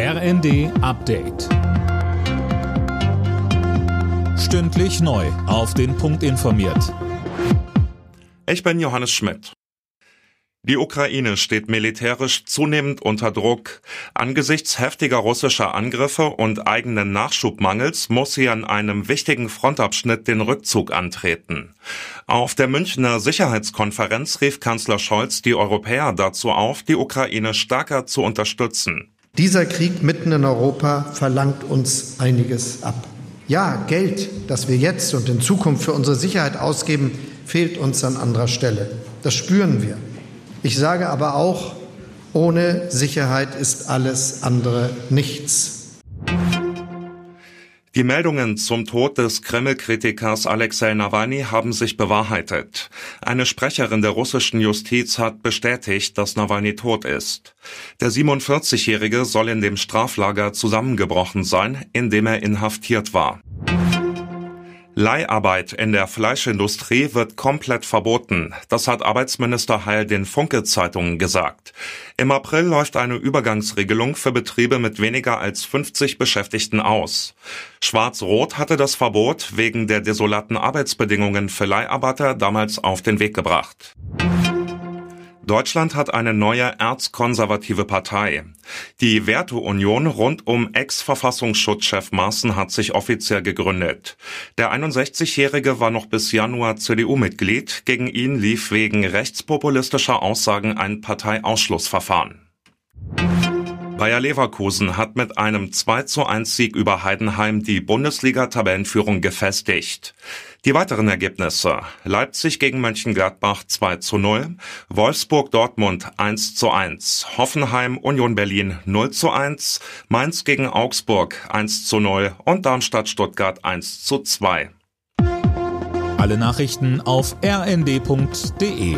RND Update. Stündlich neu. Auf den Punkt informiert. Ich bin Johannes Schmidt. Die Ukraine steht militärisch zunehmend unter Druck. Angesichts heftiger russischer Angriffe und eigenen Nachschubmangels muss sie an einem wichtigen Frontabschnitt den Rückzug antreten. Auf der Münchner Sicherheitskonferenz rief Kanzler Scholz die Europäer dazu auf, die Ukraine stärker zu unterstützen. Dieser Krieg mitten in Europa verlangt uns einiges ab. Ja, Geld, das wir jetzt und in Zukunft für unsere Sicherheit ausgeben, fehlt uns an anderer Stelle. Das spüren wir. Ich sage aber auch, ohne Sicherheit ist alles andere nichts. Die Meldungen zum Tod des Kreml-Kritikers Alexei Nawalny haben sich bewahrheitet. Eine Sprecherin der russischen Justiz hat bestätigt, dass Nawalny tot ist. Der 47-Jährige soll in dem Straflager zusammengebrochen sein, in dem er inhaftiert war. Leiharbeit in der Fleischindustrie wird komplett verboten. Das hat Arbeitsminister Heil den Funke-Zeitungen gesagt. Im April läuft eine Übergangsregelung für Betriebe mit weniger als 50 Beschäftigten aus. Schwarz-Rot hatte das Verbot wegen der desolaten Arbeitsbedingungen für Leiharbeiter damals auf den Weg gebracht. Deutschland hat eine neue erzkonservative Partei. Die Werteunion rund um Ex-Verfassungsschutzchef Maaßen hat sich offiziell gegründet. Der 61-Jährige war noch bis Januar CDU-Mitglied. Gegen ihn lief wegen rechtspopulistischer Aussagen ein Parteiausschlussverfahren. Bayer Leverkusen hat mit einem 2 zu 1 Sieg über Heidenheim die Bundesliga-Tabellenführung gefestigt. Die weiteren Ergebnisse. Leipzig gegen Mönchengladbach 2 zu 0, Wolfsburg Dortmund 1 zu 1, Hoffenheim Union Berlin 0 zu 1, Mainz gegen Augsburg 1 zu 0 und Darmstadt Stuttgart 1 zu 2. Alle Nachrichten auf rnd.de